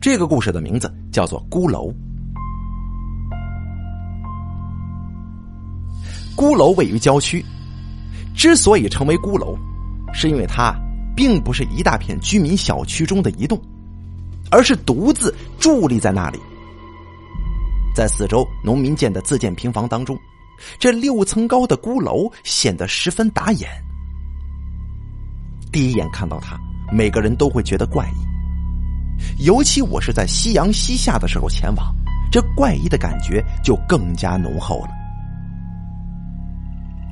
这个故事的名字叫做《孤楼》。孤楼位于郊区，之所以成为孤楼，是因为它并不是一大片居民小区中的一栋，而是独自伫立在那里。在四周农民建的自建平房当中，这六层高的孤楼显得十分打眼。第一眼看到它，每个人都会觉得怪异，尤其我是在夕阳西下的时候前往，这怪异的感觉就更加浓厚了。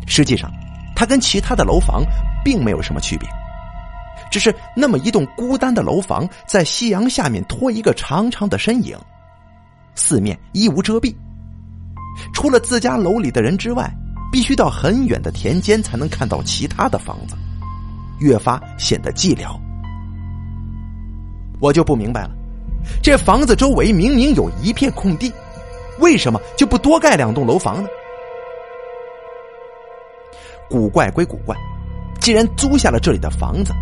实际上，它跟其他的楼房并没有什么区别，只是那么一栋孤单的楼房，在夕阳下面拖一个长长的身影，四面一无遮蔽，除了自家楼里的人之外，必须到很远的田间才能看到其他的房子，越发显得寂寥。我就不明白了，这房子周围明明有一片空地，为什么就不多盖两栋楼房呢？古怪归古怪，既然租下了这里的房子，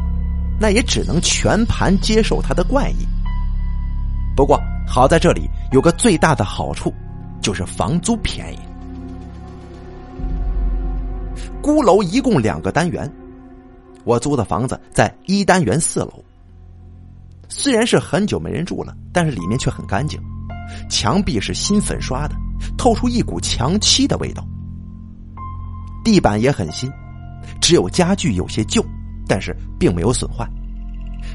那也只能全盘接受它的怪异。不过好在这里有个最大的好处，就是房租便宜。孤楼一共两个单元，我租的房子在一单元四楼。虽然是很久没人住了，但是里面却很干净，墙壁是新粉刷的，透出一股墙漆的味道。地板也很新，只有家具有些旧，但是并没有损坏。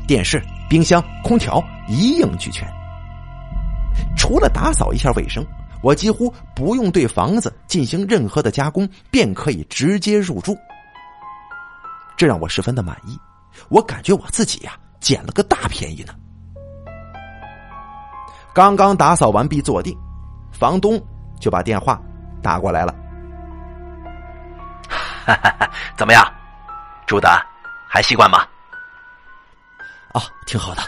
电视、冰箱、空调一应俱全。除了打扫一下卫生，我几乎不用对房子进行任何的加工，便可以直接入住。这让我十分的满意，我感觉我自己呀捡了个大便宜呢。刚刚打扫完毕坐定，房东就把电话打过来了。怎么样，住的还习惯吗？啊，挺好的。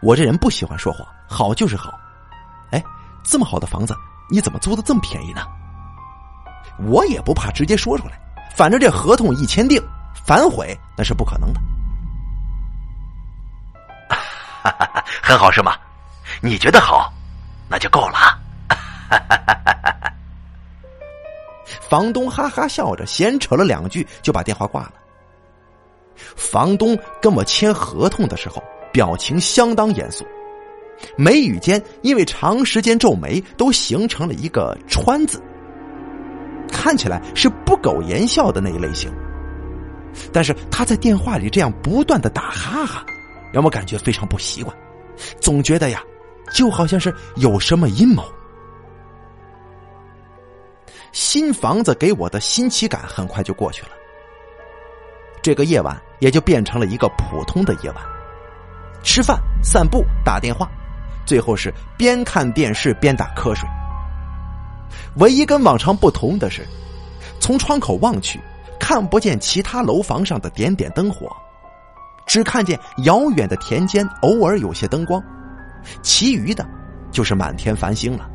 我这人不喜欢说谎，好就是好。哎，这么好的房子，你怎么租的这么便宜呢？我也不怕直接说出来，反正这合同一签订，反悔那是不可能的。很好是吗？你觉得好，那就够了。房东哈哈笑着，闲扯了两句，就把电话挂了。房东跟我签合同的时候，表情相当严肃，眉宇间因为长时间皱眉，都形成了一个川字，看起来是不苟言笑的那一类型。但是他在电话里这样不断的打哈哈，让我感觉非常不习惯，总觉得呀，就好像是有什么阴谋。新房子给我的新奇感很快就过去了，这个夜晚也就变成了一个普通的夜晚，吃饭、散步、打电话，最后是边看电视边打瞌睡。唯一跟往常不同的是，从窗口望去，看不见其他楼房上的点点灯火，只看见遥远的田间偶尔有些灯光，其余的，就是满天繁星了。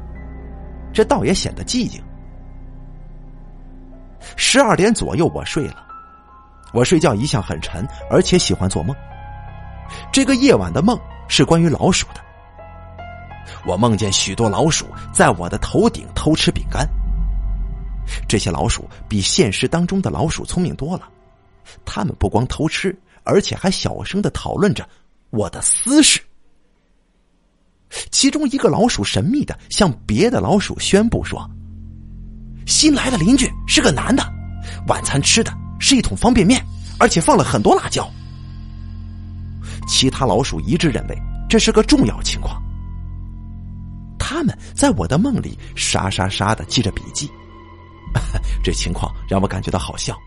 这倒也显得寂静。十二点左右，我睡了。我睡觉一向很沉，而且喜欢做梦。这个夜晚的梦是关于老鼠的。我梦见许多老鼠在我的头顶偷吃饼干。这些老鼠比现实当中的老鼠聪明多了，它们不光偷吃，而且还小声的讨论着我的私事。其中一个老鼠神秘的向别的老鼠宣布说。新来的邻居是个男的，晚餐吃的是一桶方便面，而且放了很多辣椒。其他老鼠一致认为这是个重要情况，他们在我的梦里沙沙沙的记着笔记。这情况让我感觉到好笑，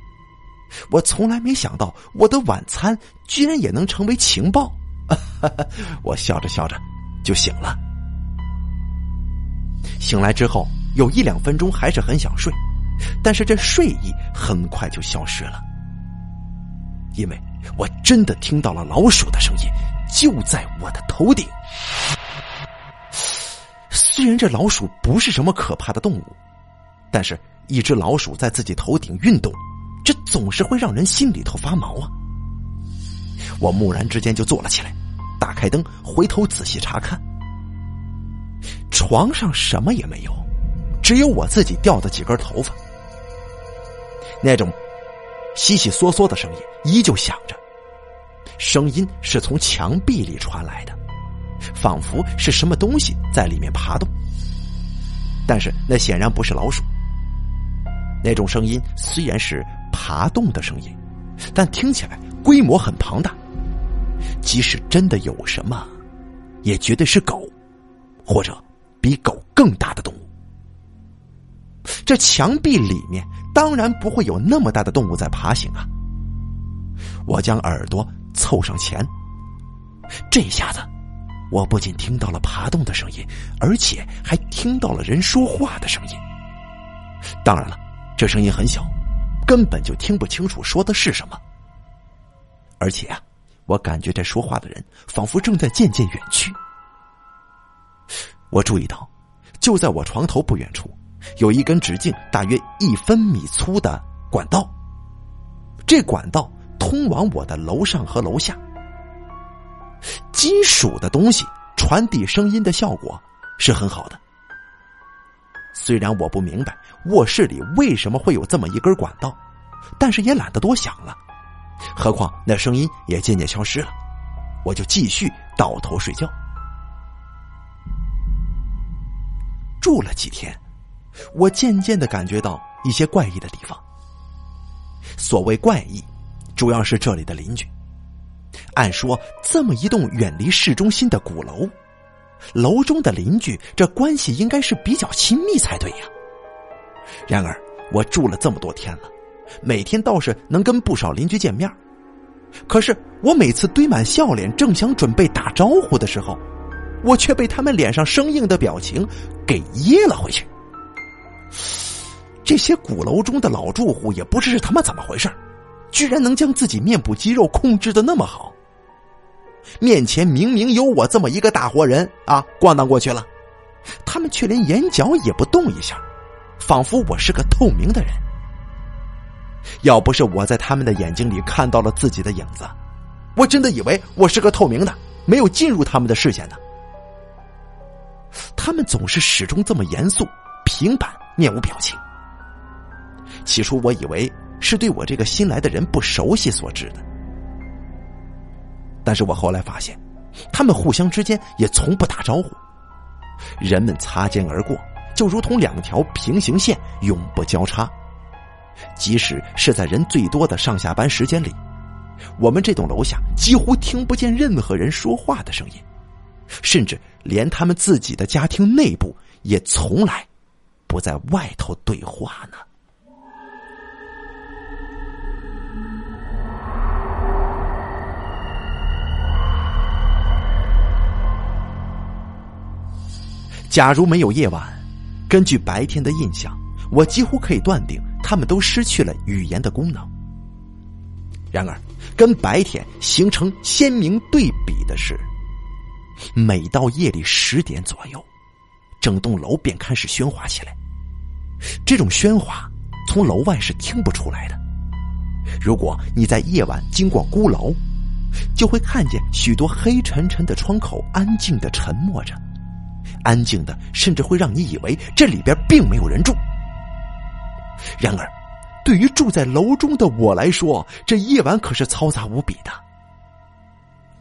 我从来没想到我的晚餐居然也能成为情报。我笑着笑着就醒了，醒来之后。有一两分钟还是很想睡，但是这睡意很快就消失了，因为我真的听到了老鼠的声音，就在我的头顶。虽然这老鼠不是什么可怕的动物，但是一只老鼠在自己头顶运动，这总是会让人心里头发毛啊！我蓦然之间就坐了起来，打开灯，回头仔细查看，床上什么也没有，只有我自己掉的几根头发。那种悉悉嗦嗦的声音依旧响着，声音是从墙壁里传来的，仿佛是什么东西在里面爬动。但是那显然不是老鼠。那种声音虽然是爬动的声音，但听起来规模很庞大。即使真的有什么，也绝对是狗，或者比狗更大的动物。这墙壁里面当然不会有那么大的动物在爬行啊！我将耳朵凑上前，这下子，我不仅听到了爬动的声音，而且还听到了人说话的声音。当然了，这声音很小，根本就听不清楚说的是什么。而且啊。我感觉这说话的人仿佛正在渐渐远去。我注意到，就在我床头不远处，有一根直径大约一分米粗的管道。这管道通往我的楼上和楼下。金属的东西传递声音的效果是很好的。虽然我不明白卧室里为什么会有这么一根管道，但是也懒得多想了。何况那声音也渐渐消失了，我就继续倒头睡觉。住了几天，我渐渐的感觉到一些怪异的地方。所谓怪异，主要是这里的邻居。按说，这么一栋远离市中心的古楼，楼中的邻居这关系应该是比较亲密才对呀。然而，我住了这么多天了。每天倒是能跟不少邻居见面，可是我每次堆满笑脸，正想准备打招呼的时候，我却被他们脸上生硬的表情给噎了回去。这些鼓楼中的老住户也不知是他妈怎么回事，居然能将自己面部肌肉控制的那么好。面前明明有我这么一个大活人啊，咣当过去了，他们却连眼角也不动一下，仿佛我是个透明的人。要不是我在他们的眼睛里看到了自己的影子，我真的以为我是个透明的，没有进入他们的视线的。他们总是始终这么严肃、平板、面无表情。起初我以为是对我这个新来的人不熟悉所致的，但是我后来发现，他们互相之间也从不打招呼，人们擦肩而过，就如同两条平行线，永不交叉。即使是在人最多的上下班时间里，我们这栋楼下几乎听不见任何人说话的声音，甚至连他们自己的家庭内部也从来不在外头对话呢。假如没有夜晚，根据白天的印象，我几乎可以断定。他们都失去了语言的功能。然而，跟白天形成鲜明对比的是，每到夜里十点左右，整栋楼便开始喧哗起来。这种喧哗从楼外是听不出来的。如果你在夜晚经过孤楼，就会看见许多黑沉沉的窗口安静的沉默着，安静的甚至会让你以为这里边并没有人住。然而，对于住在楼中的我来说，这夜晚可是嘈杂无比的。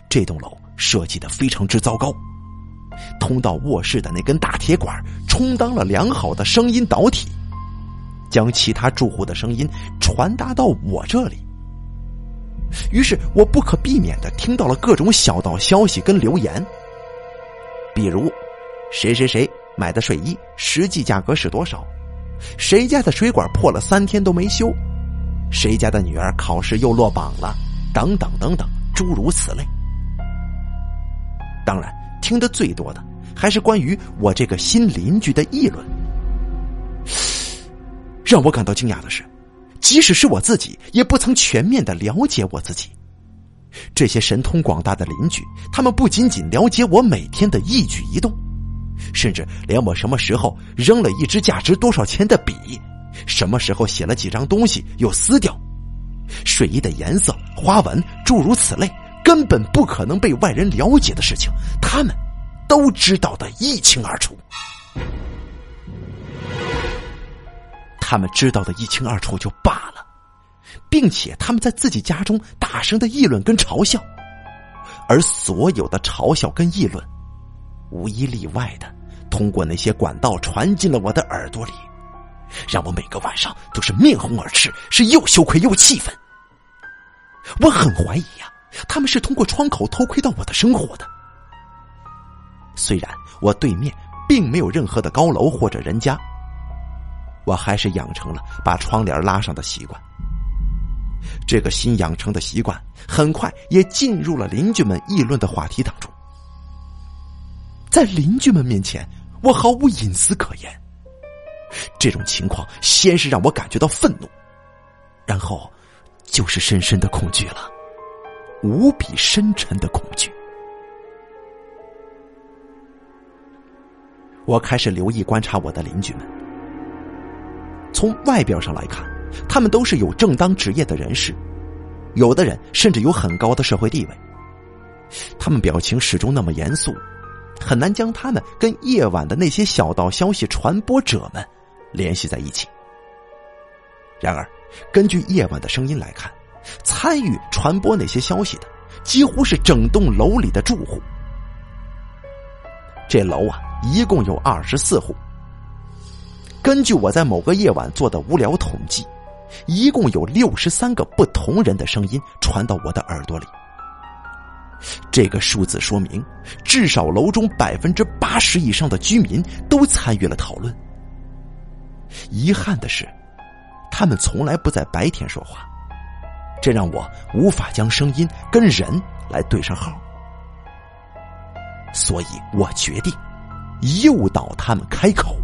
这栋楼设计的非常之糟糕，通到卧室的那根大铁管充当了良好的声音导体，将其他住户的声音传达到我这里。于是我不可避免的听到了各种小道消息跟留言，比如，谁谁谁买的睡衣实际价格是多少。谁家的水管破了三天都没修？谁家的女儿考试又落榜了？等等等等，诸如此类。当然，听得最多的还是关于我这个新邻居的议论。让我感到惊讶的是，即使是我自己，也不曾全面的了解我自己。这些神通广大的邻居，他们不仅仅了解我每天的一举一动。甚至连我什么时候扔了一支价值多少钱的笔，什么时候写了几张东西又撕掉，睡衣的颜色、花纹，诸如此类，根本不可能被外人了解的事情，他们都知道的一清二楚。他们知道的一清二楚就罢了，并且他们在自己家中大声的议论跟嘲笑，而所有的嘲笑跟议论，无一例外的通过那些管道传进了我的耳朵里，让我每个晚上都是面红耳赤，是又羞愧又气愤。我很怀疑呀，他们是通过窗口偷窥到我的生活的。虽然我对面并没有任何的高楼或者人家。我还是养成了把窗帘拉上的习惯。这个新养成的习惯很快也进入了邻居们议论的话题当中。在邻居们面前，我毫无隐私可言。这种情况先是让我感觉到愤怒，然后就是深深的恐惧了，无比深沉的恐惧。我开始留意观察我的邻居们。从外表上来看，他们都是有正当职业的人士，有的人甚至有很高的社会地位。他们表情始终那么严肃，很难将他们跟夜晚的那些小道消息传播者们联系在一起。然而，根据夜晚的声音来看，参与传播那些消息的几乎是整栋楼里的住户。这楼啊，一共有二十四户。根据我在某个夜晚做的无聊统计，一共有六十三个不同人的声音传到我的耳朵里。这个数字说明，至少楼中百分之八十以上的居民都参与了讨论。遗憾的是，他们从来不在白天说话，这让我无法将声音跟人来对上号。所以我决定诱导他们开口。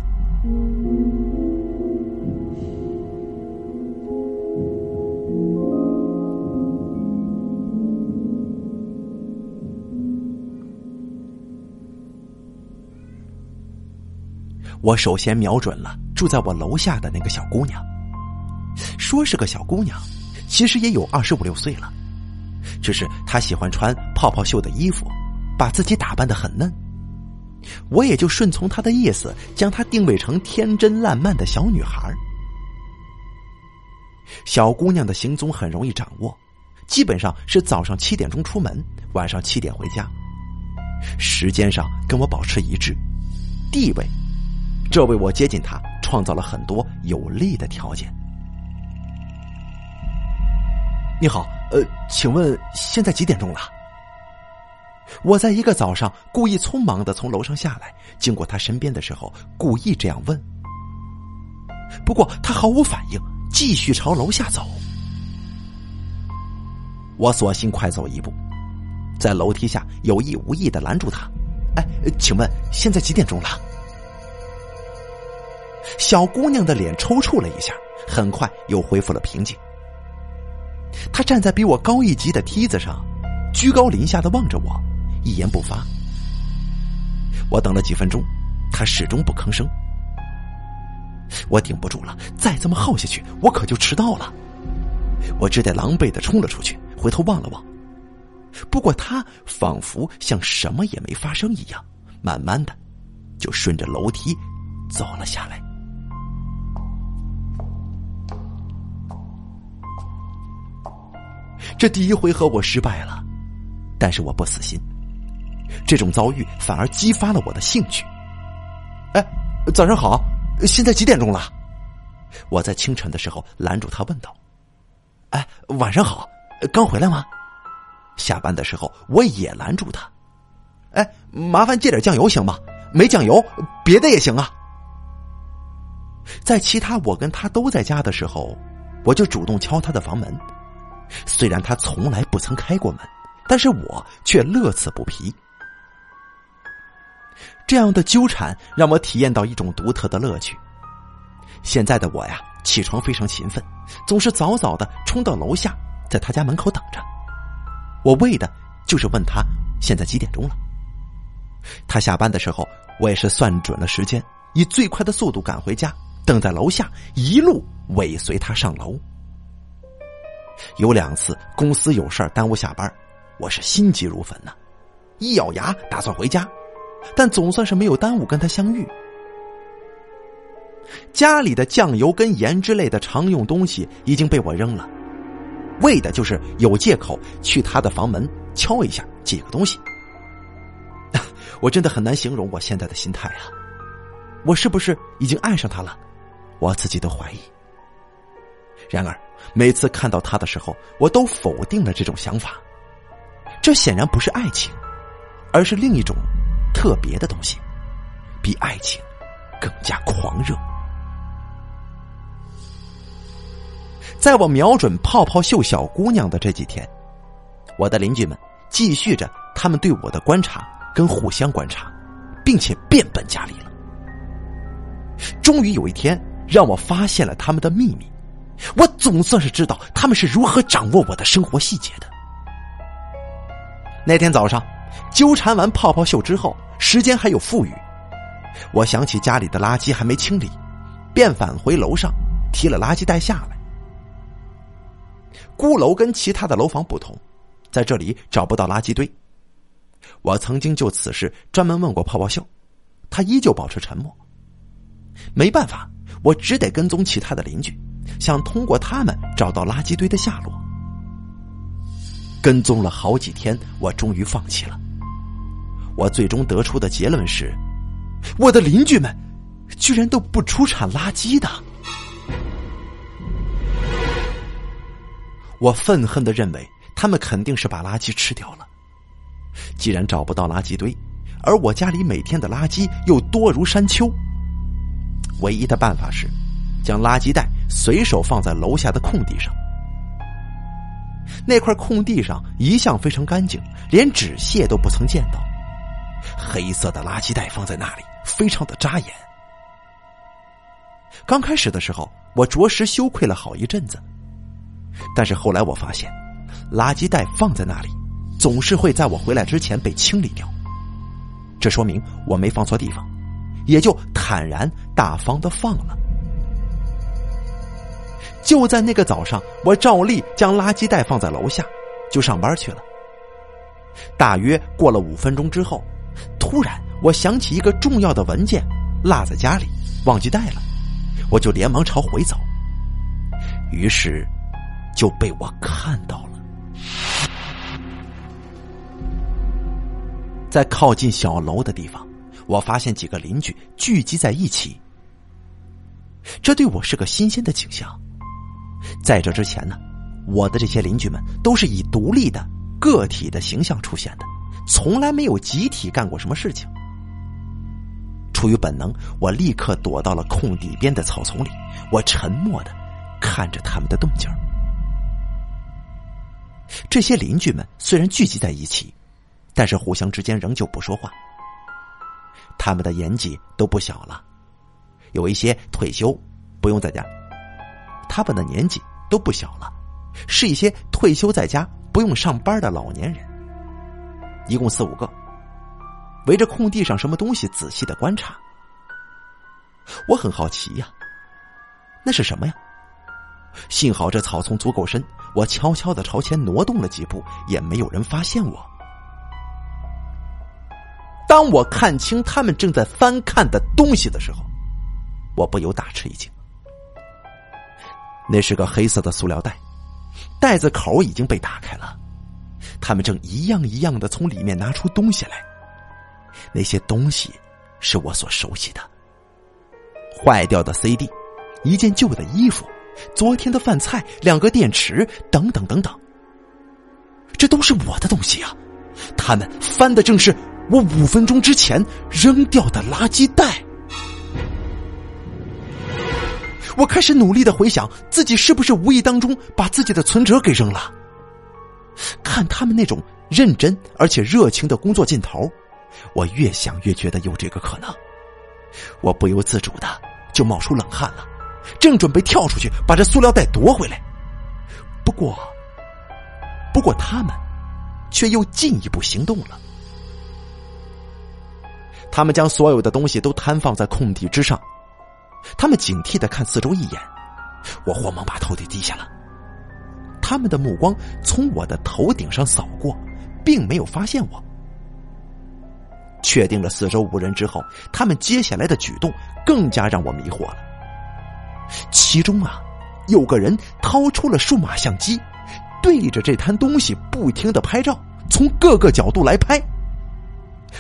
我首先瞄准了住在我楼下的那个小姑娘。说是个小姑娘，其实也有二十五六岁了，只是她喜欢穿泡泡袖的衣服，把自己打扮的很嫩。我也就顺从她的意思，将她定位成天真烂漫的小女孩。小姑娘的行踪很容易掌握，基本上是早上七点钟出门，晚上七点回家，时间上跟我保持一致，地位。这为我接近他创造了很多有利的条件。你好，呃，请问现在几点钟了？我在一个早上故意匆忙的从楼上下来，经过他身边的时候，故意这样问。不过他毫无反应，继续朝楼下走。我索性快走一步，在楼梯下有意无意的拦住他。哎，请问现在几点钟了？小姑娘的脸抽搐了一下，很快又恢复了平静。她站在比我高一级的梯子上，居高临下的望着我，一言不发。我等了几分钟，她始终不吭声。我顶不住了，再这么耗下去，我可就迟到了。我只得狼狈的冲了出去，回头望了望。不过她仿佛像什么也没发生一样，慢慢的就顺着楼梯走了下来。这第一回合我失败了，但是我不死心。这种遭遇反而激发了我的兴趣。哎，早上好，现在几点钟了？我在清晨的时候拦住他问道：“哎，晚上好，刚回来吗？”下班的时候我也拦住他：“哎，麻烦借点酱油行吗？没酱油，别的也行啊。”在其他我跟他都在家的时候，我就主动敲他的房门。虽然他从来不曾开过门，但是我却乐此不疲。这样的纠缠让我体验到一种独特的乐趣。现在的我呀，起床非常勤奋，总是早早的冲到楼下，在他家门口等着。我为的就是问他现在几点钟了。他下班的时候，我也是算准了时间，以最快的速度赶回家，等在楼下，一路尾随他上楼。有两次公司有事耽误下班，我是心急如焚呐，一咬牙打算回家，但总算是没有耽误跟他相遇。家里的酱油跟盐之类的常用东西已经被我扔了，为的就是有借口去他的房门敲一下，借个东西。我真的很难形容我现在的心态啊！我是不是已经爱上他了？我自己都怀疑。然而，每次看到他的时候，我都否定了这种想法。这显然不是爱情，而是另一种特别的东西，比爱情更加狂热。在我瞄准泡泡秀小姑娘的这几天，我的邻居们继续着他们对我的观察跟互相观察，并且变本加厉了。终于有一天，让我发现了他们的秘密。我总算是知道他们是如何掌握我的生活细节的。那天早上，纠缠完泡泡秀之后，时间还有富裕，我想起家里的垃圾还没清理，便返回楼上，提了垃圾袋下来。孤楼跟其他的楼房不同，在这里找不到垃圾堆。我曾经就此事专门问过泡泡秀，他依旧保持沉默。没办法，我只得跟踪其他的邻居。想通过他们找到垃圾堆的下落。跟踪了好几天，我终于放弃了。我最终得出的结论是：我的邻居们居然都不出产垃圾的。我愤恨的认为，他们肯定是把垃圾吃掉了。既然找不到垃圾堆，而我家里每天的垃圾又多如山丘，唯一的办法是将垃圾袋。随手放在楼下的空地上，那块空地上一向非常干净，连纸屑都不曾见到。黑色的垃圾袋放在那里，非常的扎眼。刚开始的时候，我着实羞愧了好一阵子，但是后来我发现，垃圾袋放在那里，总是会在我回来之前被清理掉。这说明我没放错地方，也就坦然大方的放了。就在那个早上，我照例将垃圾袋放在楼下，就上班去了。大约过了五分钟之后，突然我想起一个重要的文件落在家里，忘记带了，我就连忙朝回走。于是就被我看到了，在靠近小楼的地方，我发现几个邻居聚集在一起，这对我是个新鲜的景象。在这之前呢，我的这些邻居们都是以独立的个体的形象出现的，从来没有集体干过什么事情。出于本能，我立刻躲到了空地边的草丛里，我沉默的看着他们的动静。这些邻居们虽然聚集在一起，但是互相之间仍旧不说话。他们的年纪都不小了，有一些退休，不用在家。他们的年纪都不小了，是一些退休在家不用上班的老年人，一共四五个，围着空地上什么东西仔细的观察。我很好奇呀，那是什么呀？幸好这草丛足够深，我悄悄的朝前挪动了几步，也没有人发现我。当我看清他们正在翻看的东西的时候，我不由大吃一惊。那是个黑色的塑料袋，袋子口已经被打开了，他们正一样一样的从里面拿出东西来。那些东西是我所熟悉的：坏掉的 CD、一件旧的衣服、昨天的饭菜、两个电池等等等等。这都是我的东西啊！他们翻的正是我五分钟之前扔掉的垃圾袋。我开始努力的回想，自己是不是无意当中把自己的存折给扔了。看他们那种认真而且热情的工作劲头，我越想越觉得有这个可能。我不由自主的就冒出冷汗了，正准备跳出去把这塑料袋夺回来，不过，不过他们却又进一步行动了。他们将所有的东西都摊放在空地之上。他们警惕的看四周一眼，我慌忙把头给低下了。他们的目光从我的头顶上扫过，并没有发现我。确定了四周无人之后，他们接下来的举动更加让我迷惑了。其中啊，有个人掏出了数码相机，对着这摊东西不停的拍照，从各个角度来拍，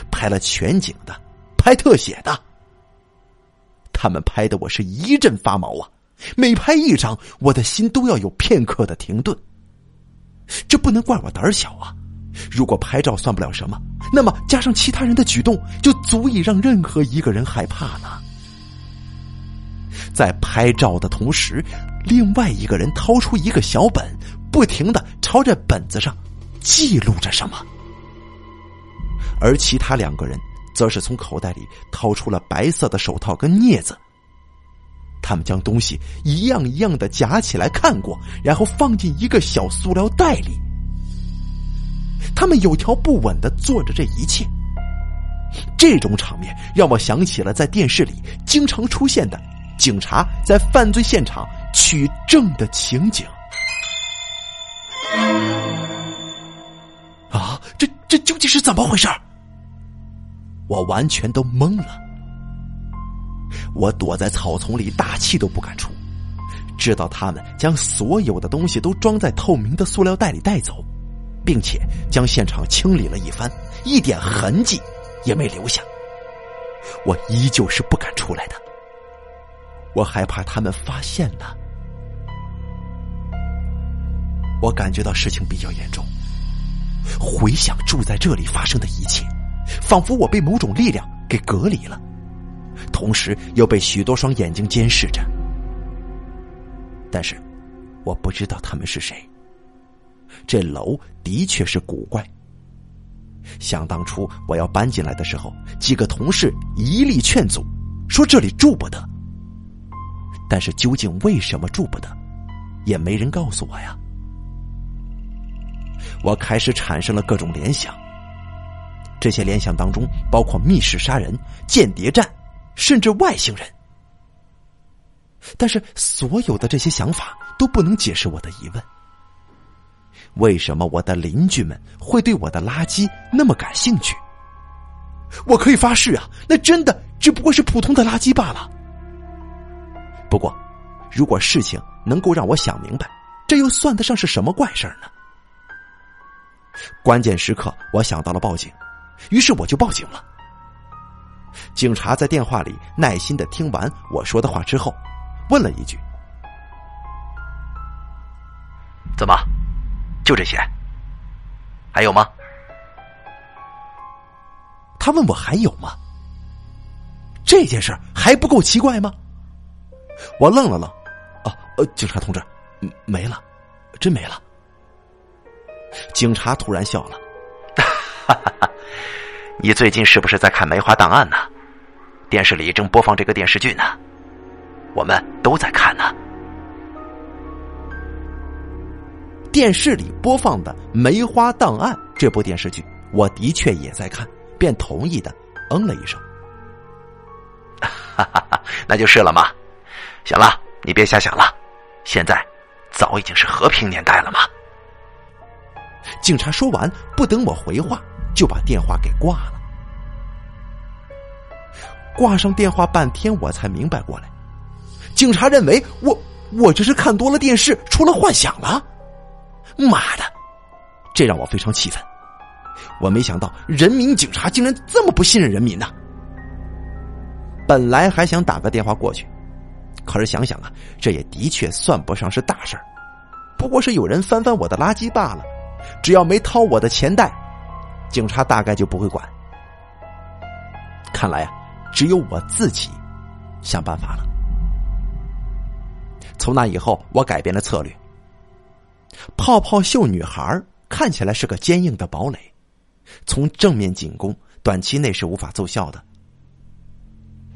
拍了全景的，拍特写的。他们拍的我是一阵发毛啊！每拍一张，我的心都要有片刻的停顿。这不能怪我胆小啊！如果拍照算不了什么，那么加上其他人的举动，就足以让任何一个人害怕了。在拍照的同时，另外一个人掏出一个小本，不停的朝着本子上记录着什么，而其他两个人则是从口袋里掏出了白色的手套跟镊子。他们将东西一样一样的夹起来看过，然后放进一个小塑料袋里。他们有条不紊的做着这一切。这种场面让我想起了在电视里经常出现的。警察在犯罪现场取证的情景啊！这这究竟是怎么回事？我完全都懵了。我躲在草丛里，大气都不敢出，知道他们将所有的东西都装在透明的塑料袋里带走，并且将现场清理了一番，一点痕迹也没留下。我依旧是不敢出来的。我害怕他们发现了。我感觉到事情比较严重。回想住在这里发生的一切，仿佛我被某种力量给隔离了，同时又被许多双眼睛监视着。但是，我不知道他们是谁。这楼的确是古怪。想当初我要搬进来的时候，几个同事一力劝阻，说这里住不得。但是究竟为什么住不得，也没人告诉我呀。我开始产生了各种联想，这些联想当中包括密室杀人、间谍战，甚至外星人。但是所有的这些想法都不能解释我的疑问：为什么我的邻居们会对我的垃圾那么感兴趣？我可以发誓啊，那真的只不过是普通的垃圾罢了。不过，如果事情能够让我想明白，这又算得上是什么怪事呢？关键时刻，我想到了报警，于是我就报警了。警察在电话里耐心的听完我说的话之后，问了一句：“怎么，就这些？还有吗？”他问我还有吗？这件事还不够奇怪吗？我愣了愣，啊，呃，警察同志，没了，真没了。警察突然笑了，哈哈哈！你最近是不是在看《梅花档案》呢？电视里正播放这个电视剧呢，我们都在看呢。电视里播放的《梅花档案》这部电视剧，我的确也在看，便同意的嗯了一声。哈哈哈，那就是了嘛。行了，你别瞎想了。现在早已经是和平年代了嘛。警察说完，不等我回话，就把电话给挂了。挂上电话半天，我才明白过来，警察认为我我这是看多了电视，出了幻想了。妈的，这让我非常气愤。我没想到人民警察竟然这么不信任人民呢。本来还想打个电话过去。可是想想啊，这也的确算不上是大事儿，不过是有人翻翻我的垃圾罢了。只要没掏我的钱袋，警察大概就不会管。看来啊，只有我自己想办法了。从那以后，我改变了策略。泡泡袖女孩看起来是个坚硬的堡垒，从正面进攻，短期内是无法奏效的。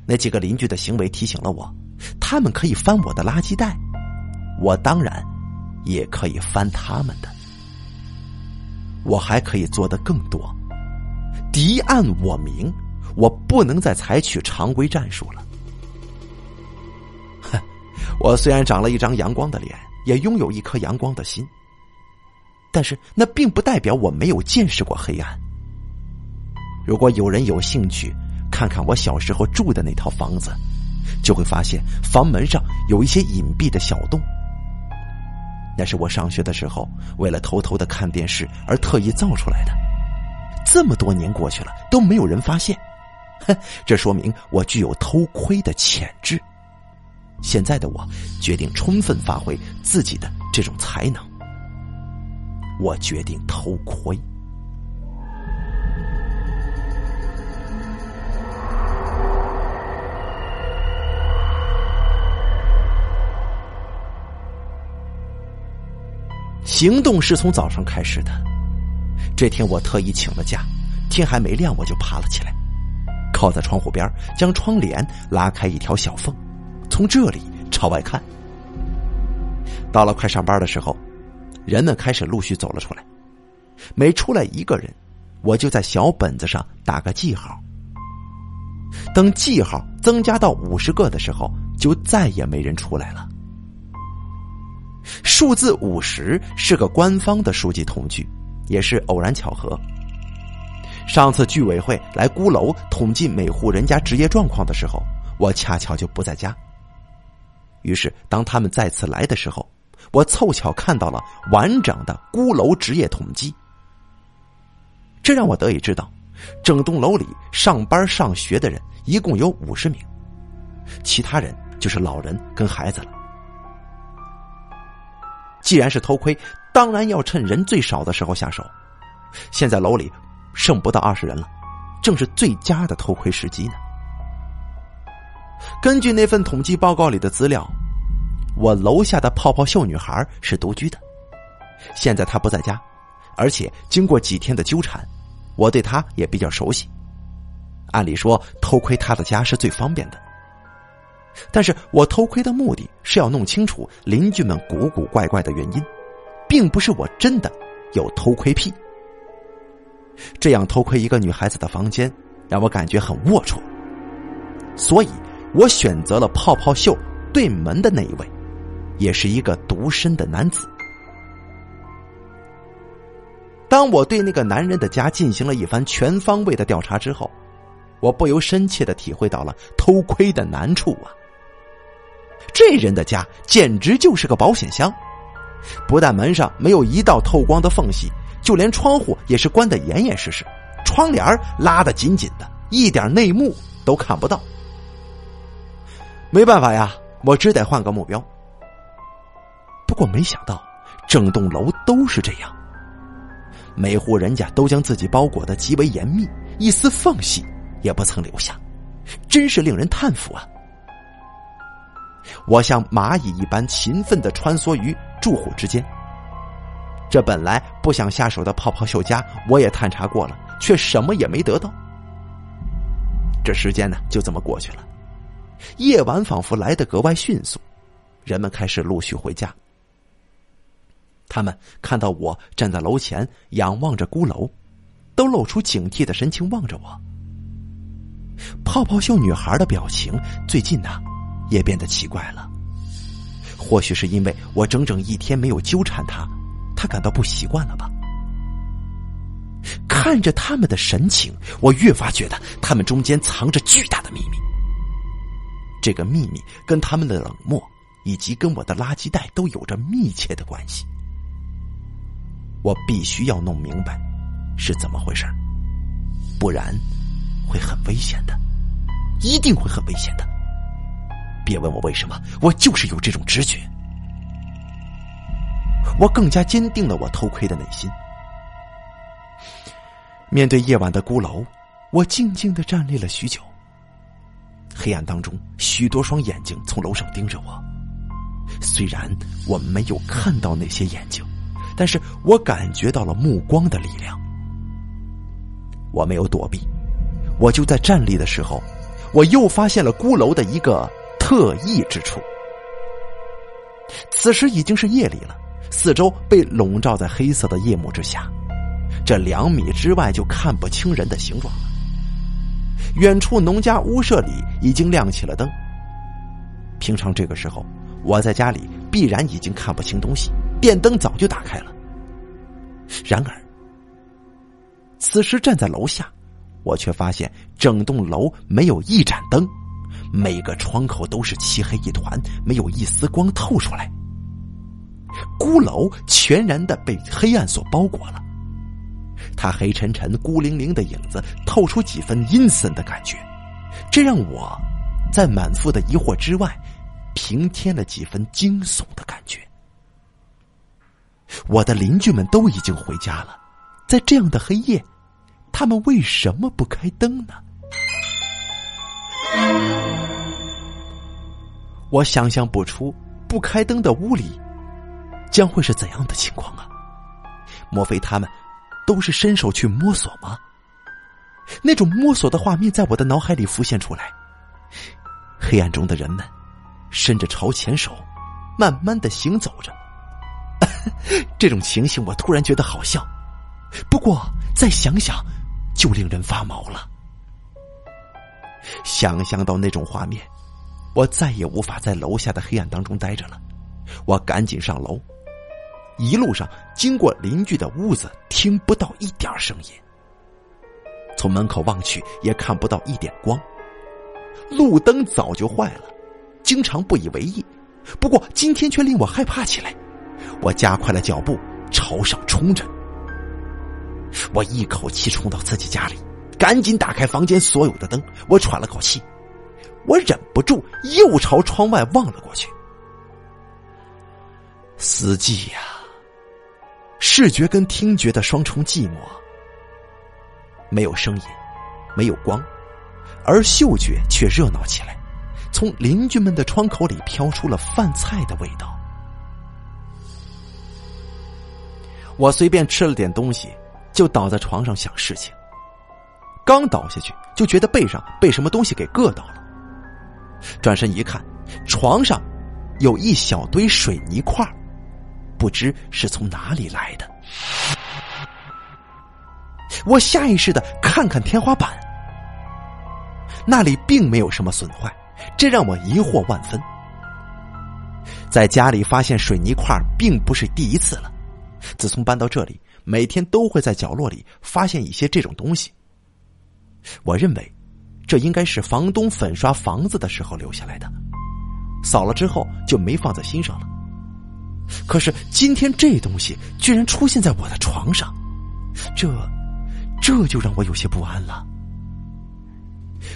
那几个邻居的行为提醒了我。他们可以翻我的垃圾袋，我当然也可以翻他们的。我还可以做的更多。敌暗我明，我不能再采取常规战术了。哼，我虽然长了一张阳光的脸，也拥有一颗阳光的心。但是那并不代表我没有见识过黑暗。如果有人有兴趣看看我小时候住的那套房子，就会发现房门上有一些隐蔽的小洞。那是我上学的时候为了偷偷的看电视而特意造出来的。这么多年过去了，都没有人发现，哼，这说明我具有偷窥的潜质。现在的我决定充分发挥自己的这种才能，我决定偷窥。行动是从早上开始的。这天我特意请了假，天还没亮我就爬了起来，靠在窗户边，将窗帘拉开一条小缝，从这里朝外看。到了快上班的时候，人们开始陆续走了出来，每出来一个人，我就在小本子上打个记号。等记号增加到五十个的时候，就再也没人出来了。数字五十是个官方的数据统计，也是偶然巧合。上次居委会来孤楼统计每户人家职业状况的时候，我恰巧就不在家。于是，当他们再次来的时候，我凑巧看到了完整的孤楼职业统计。这让我得以知道，整栋楼里上班上学的人一共有五十名，其他人就是老人跟孩子了。既然是偷窥，当然要趁人最少的时候下手。现在楼里剩不到二十人了，正是最佳的偷窥时机呢。根据那份统计报告里的资料，我楼下的泡泡秀女孩是独居的，现在她不在家，而且经过几天的纠缠，我对她也比较熟悉。按理说，偷窥她的家是最方便的。但是我偷窥的目的是要弄清楚邻居们古古怪怪的原因，并不是我真的有偷窥癖。这样偷窥一个女孩子的房间，让我感觉很龌龊，所以我选择了泡泡秀对门的那一位，也是一个独身的男子。当我对那个男人的家进行了一番全方位的调查之后，我不由深切的体会到了偷窥的难处啊。这人的家简直就是个保险箱，不但门上没有一道透光的缝隙，就连窗户也是关得严严实实，窗帘拉得紧紧的，一点内幕都看不到。没办法呀，我只得换个目标。不过没想到，整栋楼都是这样，每户人家都将自己包裹的极为严密，一丝缝隙也不曾留下，真是令人叹服啊。我像蚂蚁一般勤奋的穿梭于住户之间。这本来不想下手的泡泡秀家，我也探查过了，却什么也没得到。这时间呢，就这么过去了。夜晚仿佛来得格外迅速，人们开始陆续回家。他们看到我站在楼前仰望着孤楼，都露出警惕的神情望着我。泡泡秀女孩的表情最近呢？也变得奇怪了，或许是因为我整整一天没有纠缠他，他感到不习惯了吧？看着他们的神情，我越发觉得他们中间藏着巨大的秘密。这个秘密跟他们的冷漠，以及跟我的垃圾袋都有着密切的关系。我必须要弄明白是怎么回事，不然会很危险的，一定会很危险的。别问我为什么，我就是有这种直觉。我更加坚定了我偷窥的内心。面对夜晚的孤楼，我静静的站立了许久。黑暗当中，许多双眼睛从楼上盯着我。虽然我没有看到那些眼睛，但是我感觉到了目光的力量。我没有躲避，我就在站立的时候，我又发现了孤楼的一个。特异之处。此时已经是夜里了，四周被笼罩在黑色的夜幕之下，这两米之外就看不清人的形状了。远处农家屋舍里已经亮起了灯。平常这个时候，我在家里必然已经看不清东西，电灯早就打开了。然而，此时站在楼下，我却发现整栋楼没有一盏灯，每个窗口都是漆黑一团，没有一丝光透出来。孤楼全然的被黑暗所包裹了，它黑沉沉、孤零零的影子透出几分阴森的感觉，这让我在满腹的疑惑之外，平添了几分惊悚的感觉。我的邻居们都已经回家了，在这样的黑夜，他们为什么不开灯呢？我想象不出不开灯的屋里。将会是怎样的情况啊？莫非他们都是伸手去摸索吗？那种摸索的画面在我的脑海里浮现出来。黑暗中的人们伸着朝前手，慢慢的行走着。这种情形我突然觉得好笑，不过再想想，就令人发毛了。想象到那种画面，我再也无法在楼下的黑暗当中待着了。我赶紧上楼。一路上经过邻居的屋子，听不到一点声音。从门口望去，也看不到一点光。路灯早就坏了，经常不以为意。不过今天却令我害怕起来。我加快了脚步，朝上冲着。我一口气冲到自己家里，赶紧打开房间所有的灯。我喘了口气，我忍不住又朝窗外望了过去。死寂呀！视觉跟听觉的双重寂寞，没有声音，没有光，而嗅觉却热闹起来。从邻居们的窗口里飘出了饭菜的味道。我随便吃了点东西，就倒在床上想事情。刚倒下去，就觉得背上被什么东西给硌到了。转身一看，床上有一小堆水泥块不知是从哪里来的，我下意识的看看天花板，那里并没有什么损坏，这让我疑惑万分。在家里发现水泥块并不是第一次了，自从搬到这里，每天都会在角落里发现一些这种东西。我认为，这应该是房东粉刷房子的时候留下来的，扫了之后就没放在心上了。可是今天这东西居然出现在我的床上，这，这就让我有些不安了。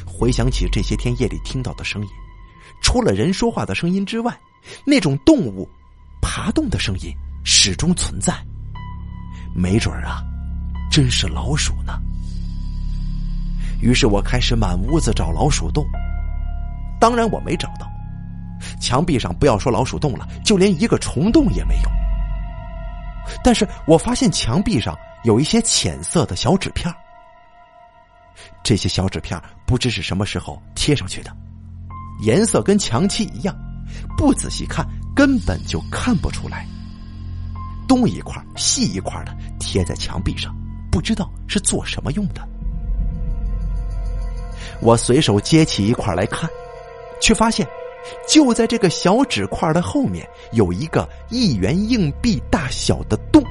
回想起这些天夜里听到的声音，除了人说话的声音之外，那种动物爬动的声音始终存在。没准儿啊，真是老鼠呢。于是我开始满屋子找老鼠洞，当然我没找到。墙壁上不要说老鼠洞了，就连一个虫洞也没有。但是我发现墙壁上有一些浅色的小纸片这些小纸片不知是什么时候贴上去的，颜色跟墙漆一样，不仔细看根本就看不出来。东一块西一块的贴在墙壁上，不知道是做什么用的。我随手接起一块来看，却发现。就在这个小纸块的后面，有一个一元硬币大小的洞，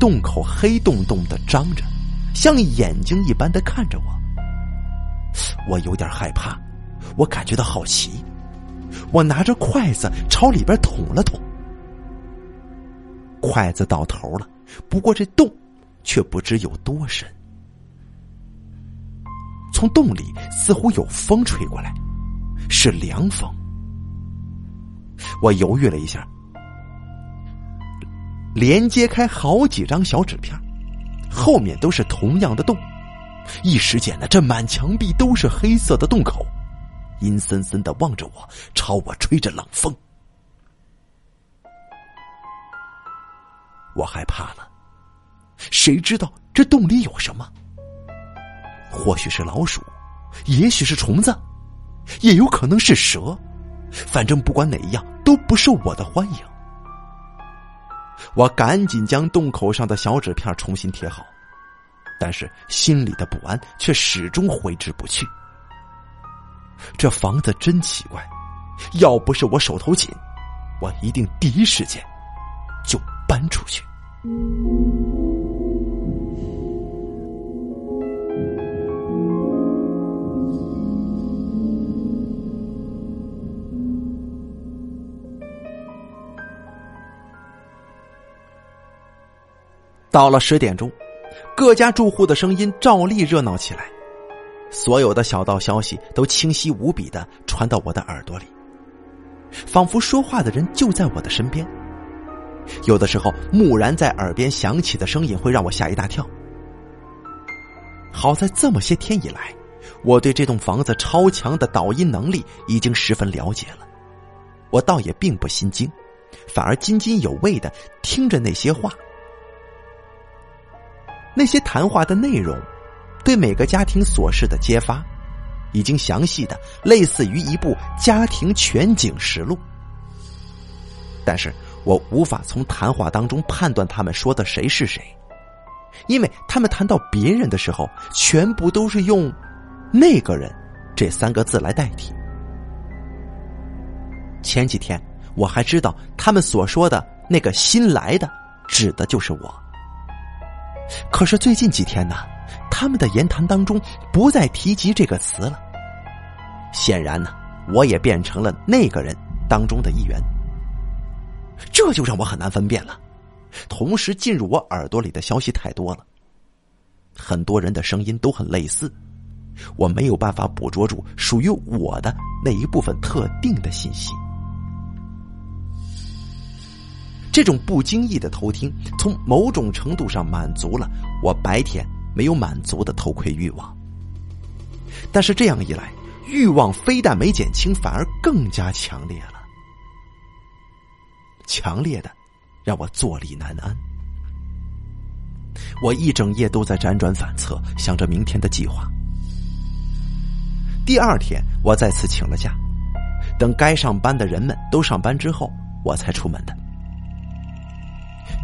洞口黑洞洞的张着，像眼睛一般的看着我。我有点害怕，我感觉到好奇，我拿着筷子朝里边捅了捅，筷子到头了，不过这洞却不知有多深，从洞里似乎有风吹过来。是凉风，我犹豫了一下，连接开好几张小纸片，后面都是同样的洞。一时间呢，这满墙壁都是黑色的洞口，阴森森的望着我，朝我吹着冷风。我害怕了，谁知道这洞里有什么？或许是老鼠，也许是虫子。也有可能是蛇，反正不管哪一样都不受我的欢迎。我赶紧将洞口上的小纸片重新贴好，但是心里的不安却始终挥之不去。这房子真奇怪，要不是我手头紧，我一定第一时间就搬出去。到了十点钟，各家住户的声音照例热闹起来，所有的小道消息都清晰无比的传到我的耳朵里，仿佛说话的人就在我的身边。有的时候，蓦然在耳边响起的声音会让我吓一大跳。好在这么些天以来，我对这栋房子超强的导音能力已经十分了解了，我倒也并不心惊，反而津津有味的听着那些话。那些谈话的内容，对每个家庭琐事的揭发，已经详细的类似于一部家庭全景实录。但是我无法从谈话当中判断他们说的谁是谁，因为他们谈到别人的时候，全部都是用“那个人”这三个字来代替。前几天我还知道他们所说的那个新来的，指的就是我。可是最近几天呢，他们的言谈当中不再提及这个词了。显然呢，我也变成了那个人当中的一员。这就让我很难分辨了。同时进入我耳朵里的消息太多了，很多人的声音都很类似，我没有办法捕捉住属于我的那一部分特定的信息。这种不经意的偷听，从某种程度上满足了我白天没有满足的偷窥欲望。但是这样一来，欲望非但没减轻，反而更加强烈了，强烈的让我坐立难安。我一整夜都在辗转反侧，想着明天的计划。第二天，我再次请了假，等该上班的人们都上班之后，我才出门的。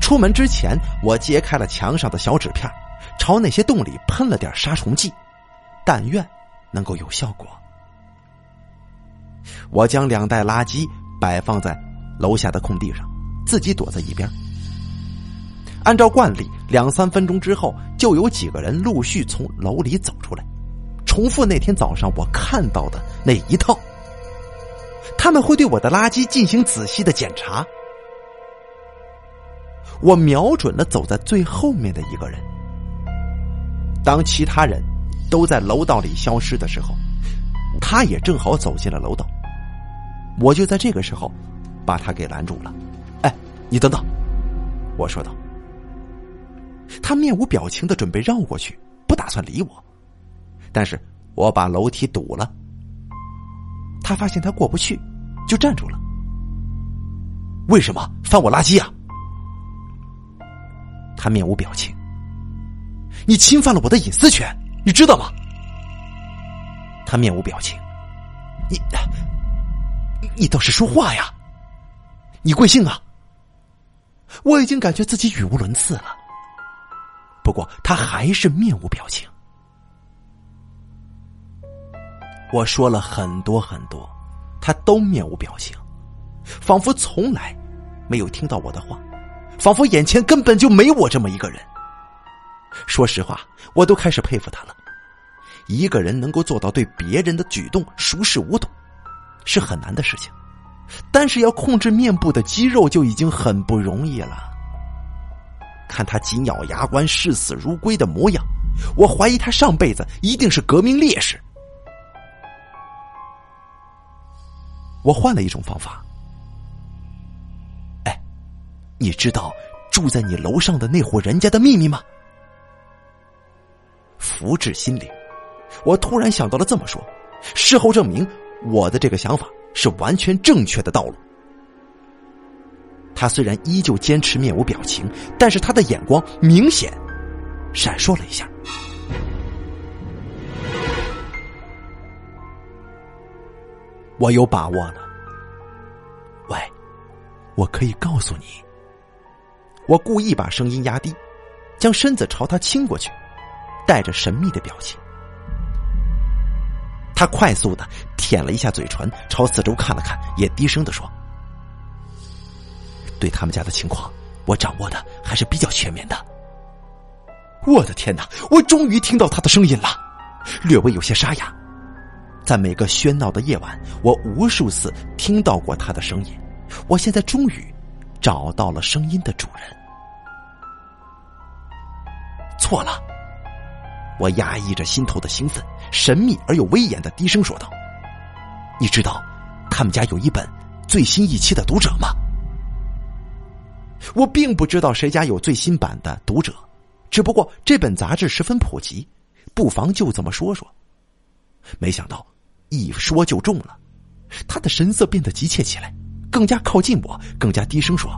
出门之前，我揭开了墙上的小纸片，朝那些洞里喷了点杀虫剂，但愿能够有效果。我将两袋垃圾摆放在楼下的空地上，自己躲在一边。按照惯例，两三分钟之后，就有几个人陆续从楼里走出来，重复那天早上我看到的那一套。他们会对我的垃圾进行仔细的检查。我瞄准了走在最后面的一个人。当其他人都在楼道里消失的时候，他也正好走进了楼道。我就在这个时候把他给拦住了。哎，你等等，我说道。他面无表情的准备绕过去，不打算理我。但是我把楼梯堵了。他发现他过不去，就站住了。为什么翻我垃圾啊？他面无表情。你侵犯了我的隐私权，你知道吗？他面无表情。你，你倒是说话呀！你贵姓啊？我已经感觉自己语无伦次了。不过他还是面无表情。我说了很多很多，他都面无表情，仿佛从来没有听到我的话。仿佛眼前根本就没我这么一个人。说实话，我都开始佩服他了。一个人能够做到对别人的举动熟视无睹，是很难的事情。但是要控制面部的肌肉就已经很不容易了。看他紧咬牙关、视死如归的模样，我怀疑他上辈子一定是革命烈士。我换了一种方法。你知道住在你楼上的那户人家的秘密吗？福至心灵，我突然想到了这么说。事后证明，我的这个想法是完全正确的道路。他虽然依旧坚持面无表情，但是他的眼光明显闪烁了一下。我有把握了。喂，我可以告诉你。我故意把声音压低，将身子朝他倾过去，带着神秘的表情。他快速的舔了一下嘴唇，朝四周看了看，也低声的说：“对他们家的情况，我掌握的还是比较全面的。我的天哪！我终于听到他的声音了，略微有些沙哑。在每个喧闹的夜晚，我无数次听到过他的声音。我现在终于找到了声音的主人。错了，我压抑着心头的兴奋，神秘而又威严的低声说道：“你知道，他们家有一本最新一期的《读者》吗？”我并不知道谁家有最新版的《读者》。只不过这本杂志十分普及，不妨就这么说说。没想到一说就中了，他的神色变得急切起来，更加靠近我，更加低声说：“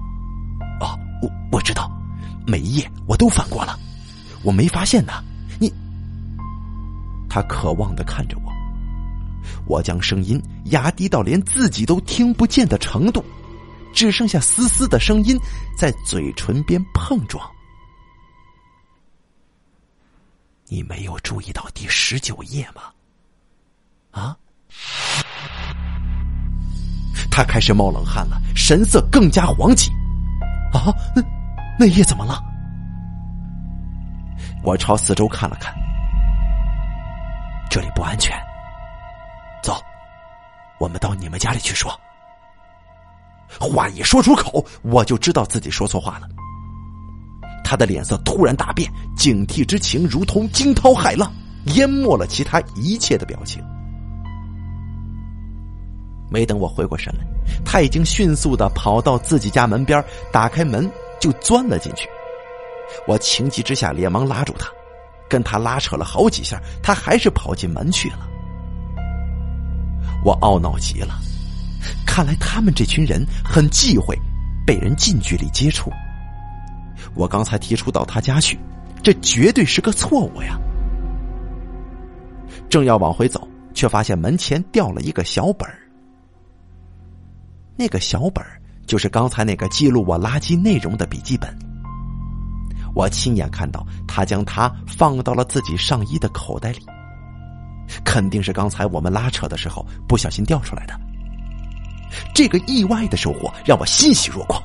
哦，我我知道，每一页我都翻过了，我没发现呢。你……”他渴望的看着我，我将声音压低到连自己都听不见的程度，只剩下丝丝的声音在嘴唇边碰撞。你没有注意到第十九页吗？啊！他开始冒冷汗了，神色更加黄急。啊，那那夜怎么了？我朝四周看了看，这里不安全。走，我们到你们家里去说。话一说出口，我就知道自己说错话了。他的脸色突然大变，警惕之情如同惊涛骇浪，淹没了其他一切的表情。没等我回过神来，他已经迅速的跑到自己家门边，打开门就钻了进去。我情急之下连忙拉住他，跟他拉扯了好几下，他还是跑进门去了。我懊恼极了，看来他们这群人很忌讳被人近距离接触。我刚才提出到他家去，这绝对是个错误呀！正要往回走，却发现门前掉了一个小本儿。那个小本就是刚才那个记录我垃圾内容的笔记本。我亲眼看到他将它放到了自己上衣的口袋里，肯定是刚才我们拉扯的时候不小心掉出来的。这个意外的收获让我欣喜若狂。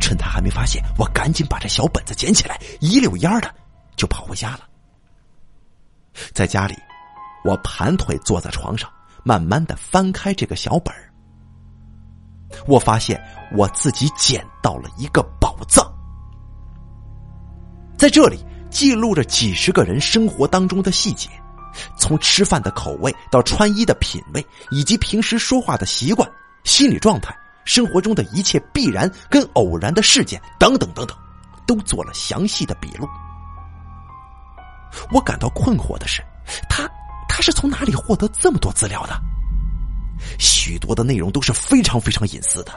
趁他还没发现，我赶紧把这小本子捡起来，一溜烟的就跑回家了。在家里，我盘腿坐在床上，慢慢的翻开这个小本儿。我发现我自己捡到了一个宝藏，在这里记录着几十个人生活当中的细节，从吃饭的口味到穿衣的品味，以及平时说话的习惯、心理状态。生活中的一切必然跟偶然的事件等等等等，都做了详细的笔录。我感到困惑的是，他他是从哪里获得这么多资料的？许多的内容都是非常非常隐私的，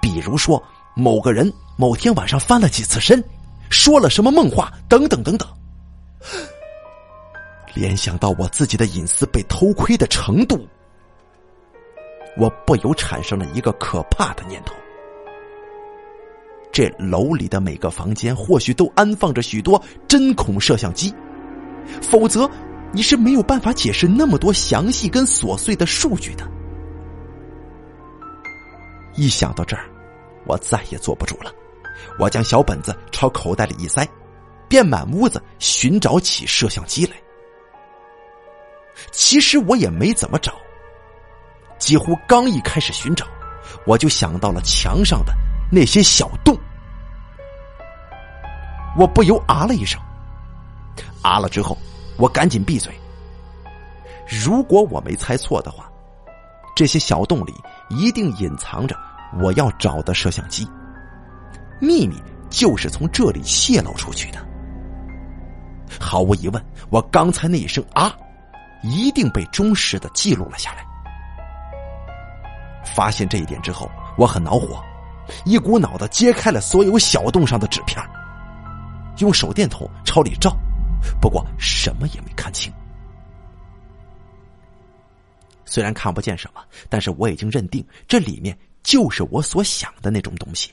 比如说某个人某天晚上翻了几次身，说了什么梦话等等等等。联想到我自己的隐私被偷窥的程度。我不由产生了一个可怕的念头：这楼里的每个房间或许都安放着许多针孔摄像机，否则你是没有办法解释那么多详细跟琐碎的数据的。一想到这儿，我再也坐不住了，我将小本子朝口袋里一塞，便满屋子寻找起摄像机来。其实我也没怎么找。几乎刚一开始寻找，我就想到了墙上的那些小洞，我不由啊了一声。啊了之后，我赶紧闭嘴。如果我没猜错的话，这些小洞里一定隐藏着我要找的摄像机，秘密就是从这里泄露出去的。毫无疑问，我刚才那一声啊，一定被忠实的记录了下来。发现这一点之后，我很恼火，一股脑的揭开了所有小洞上的纸片，用手电筒朝里照，不过什么也没看清。虽然看不见什么，但是我已经认定这里面就是我所想的那种东西，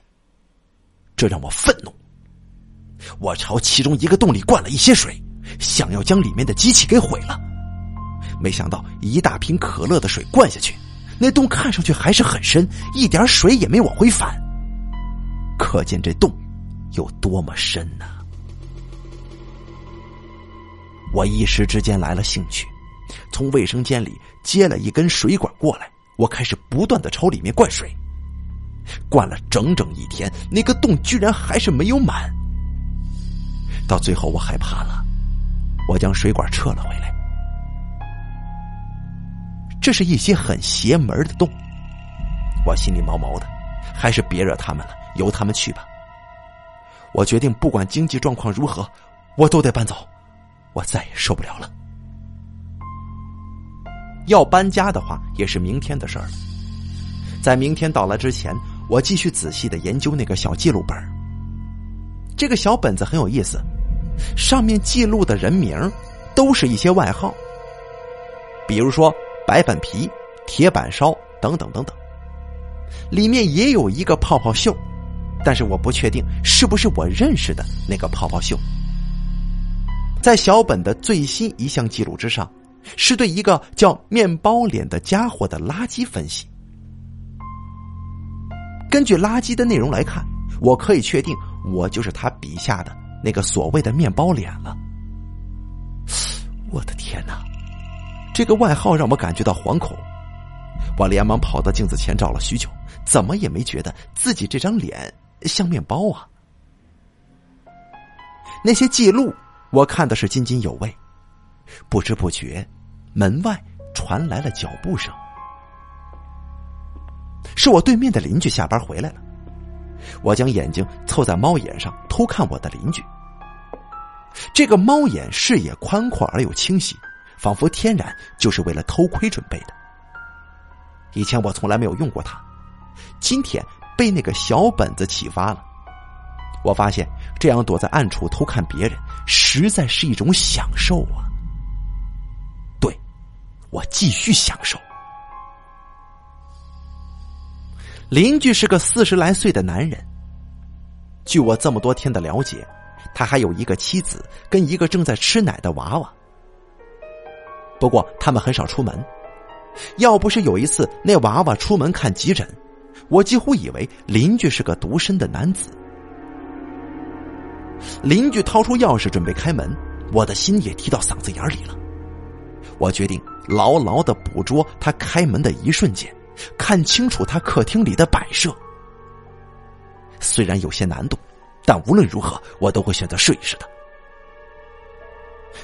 这让我愤怒。我朝其中一个洞里灌了一些水，想要将里面的机器给毁了，没想到一大瓶可乐的水灌下去。那洞看上去还是很深，一点水也没往回返。可可见这洞有多么深呢。我一时之间来了兴趣，从卫生间里接了一根水管过来，我开始不断的朝里面灌水。灌了整整一天，那个洞居然还是没有满。到最后我害怕了，我将水管撤了回来。这是一些很邪门的洞，我心里毛毛的，还是别惹他们了，由他们去吧。我决定，不管经济状况如何，我都得搬走，我再也受不了了。要搬家的话，也是明天的事儿了。在明天到来之前。我继续仔细的研究那个小记录本这个小本子很有意思，上面记录的人名都是一些外号，比如说白本皮、铁板烧等等等等。里面也有一个泡泡袖，但是我不确定是不是我认识的那个泡泡袖。在小本的最新一项记录之上，是对一个叫面包脸的家伙的垃圾分析。根据垃圾的内容来看，我可以确定我就是他笔下的那个所谓的面包脸了。我的天哪，这个外号让我感觉到惶恐。我连忙跑到镜子前找了许久，怎么也没觉得自己这张脸像面包啊。那些记录我看的是津津有味，不知不觉，门外传来了脚步声。是我对面的邻居下班回来了，我将眼睛凑在猫眼上偷看我的邻居。这个猫眼视野宽阔而又清晰，仿佛天然就是为了偷窥准备的。以前我从来没有用过它，今天被那个小本子启发了。我发现这样躲在暗处偷看别人，实在是一种享受啊！对，我继续享受。邻居是个四十来岁的男人。据我这么多天的了解，他还有一个妻子跟一个正在吃奶的娃娃。不过他们很少出门。要不是有一次那娃娃出门看急诊，我几乎以为邻居是个独身的男子。邻居掏出钥匙准备开门，我的心也提到嗓子眼里了。我决定牢牢的捕捉他开门的一瞬间。看清楚他客厅里的摆设，虽然有些难度，但无论如何，我都会选择试一试的。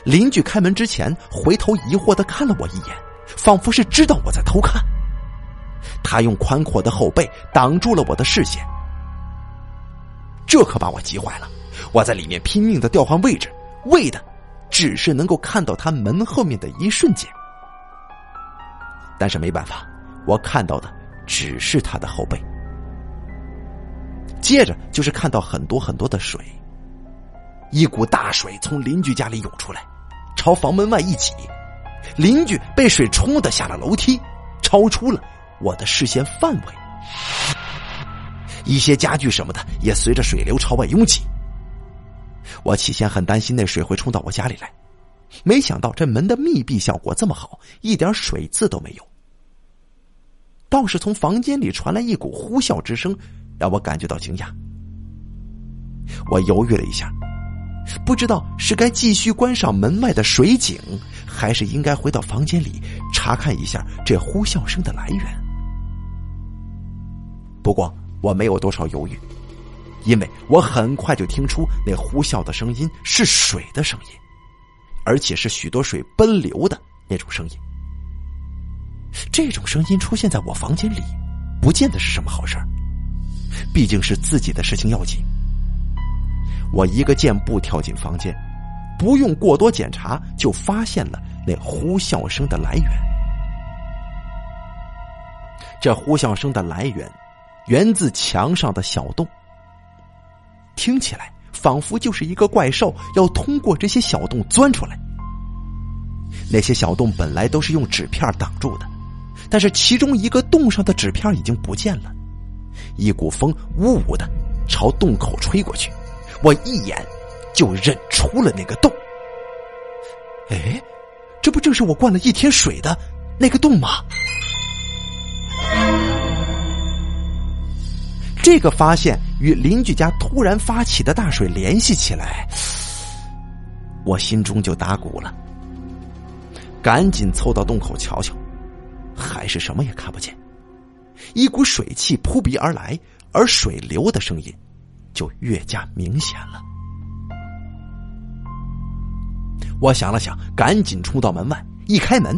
邻居开门之前回头疑惑的看了我一眼，仿佛是知道我在偷看。他用宽阔的后背挡住了我的视线，这可把我急坏了。我在里面拼命的调换位置，为的只是能够看到他门后面的一瞬间。但是没办法。我看到的只是他的后背，接着就是看到很多很多的水，一股大水从邻居家里涌出来，朝房门外一挤，邻居被水冲的下了楼梯，超出了我的视线范围，一些家具什么的也随着水流朝外拥挤。我起先很担心那水会冲到我家里来，没想到这门的密闭效果这么好，一点水渍都没有。倒是从房间里传来一股呼啸之声，让我感觉到惊讶。我犹豫了一下，不知道是该继续关上门外的水井，还是应该回到房间里查看一下这呼啸声的来源。不过我没有多少犹豫，因为我很快就听出那呼啸的声音是水的声音，而且是许多水奔流的那种声音。这种声音出现在我房间里，不见得是什么好事儿毕竟是自己的事情要紧。我一个箭步跳进房间，不用过多检查就发现了那呼啸声的来源。这呼啸声的来源，源自墙上的小洞。听起来仿佛就是一个怪兽要通过这些小洞钻出来。那些小洞本来都是用纸片挡住的。但是其中一个洞上的纸片已经不见了，一股风呜呜的朝洞口吹过去，我一眼就认出了那个洞。哎，这不正是我灌了一天水的那个洞吗？这个发现与邻居家突然发起的大水联系起来，我心中就打鼓了。赶紧凑到洞口瞧瞧，还是什么也看不见。一股水汽扑鼻而来，而水流的声音就越加明显了。我想了想，赶紧冲到门外，一开门，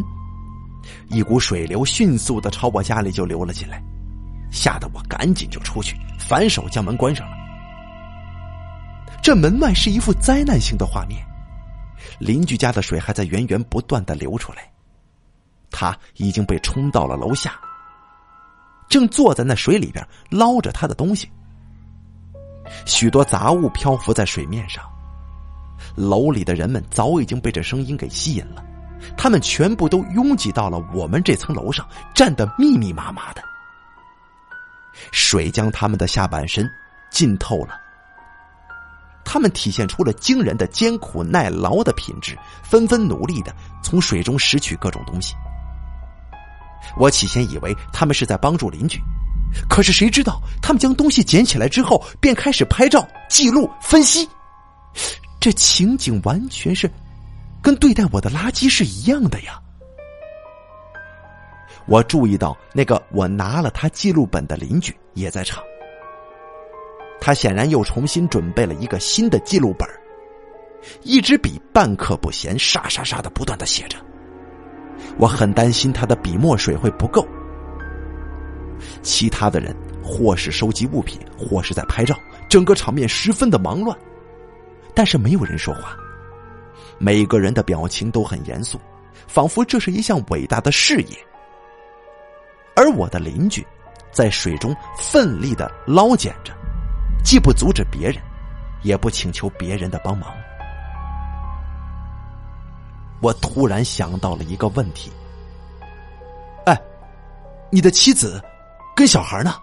一股水流迅速的朝我家里就流了进来，吓得我赶紧就出去，反手将门关上了。这门外是一副灾难性的画面，邻居家的水还在源源不断的流出来，他已经被冲到了楼下。正坐在那水里边捞着他的东西，许多杂物漂浮在水面上。楼里的人们早已经被这声音给吸引了，他们全部都拥挤到了我们这层楼上，站得密密麻麻的。水将他们的下半身浸透了，他们体现出了惊人的艰苦耐劳的品质，纷纷努力的从水中拾取各种东西。我起先以为他们是在帮助邻居，可是谁知道他们将东西捡起来之后，便开始拍照、记录、分析。这情景完全是跟对待我的垃圾是一样的呀！我注意到那个我拿了他记录本的邻居也在场，他显然又重新准备了一个新的记录本，一支笔半刻不闲，沙沙沙的不断的写着。我很担心他的笔墨水会不够。其他的人或是收集物品，或是在拍照，整个场面十分的忙乱。但是没有人说话，每个人的表情都很严肃，仿佛这是一项伟大的事业。而我的邻居在水中奋力的捞捡着，既不阻止别人，也不请求别人的帮忙。我突然想到了一个问题：哎，你的妻子跟小孩呢？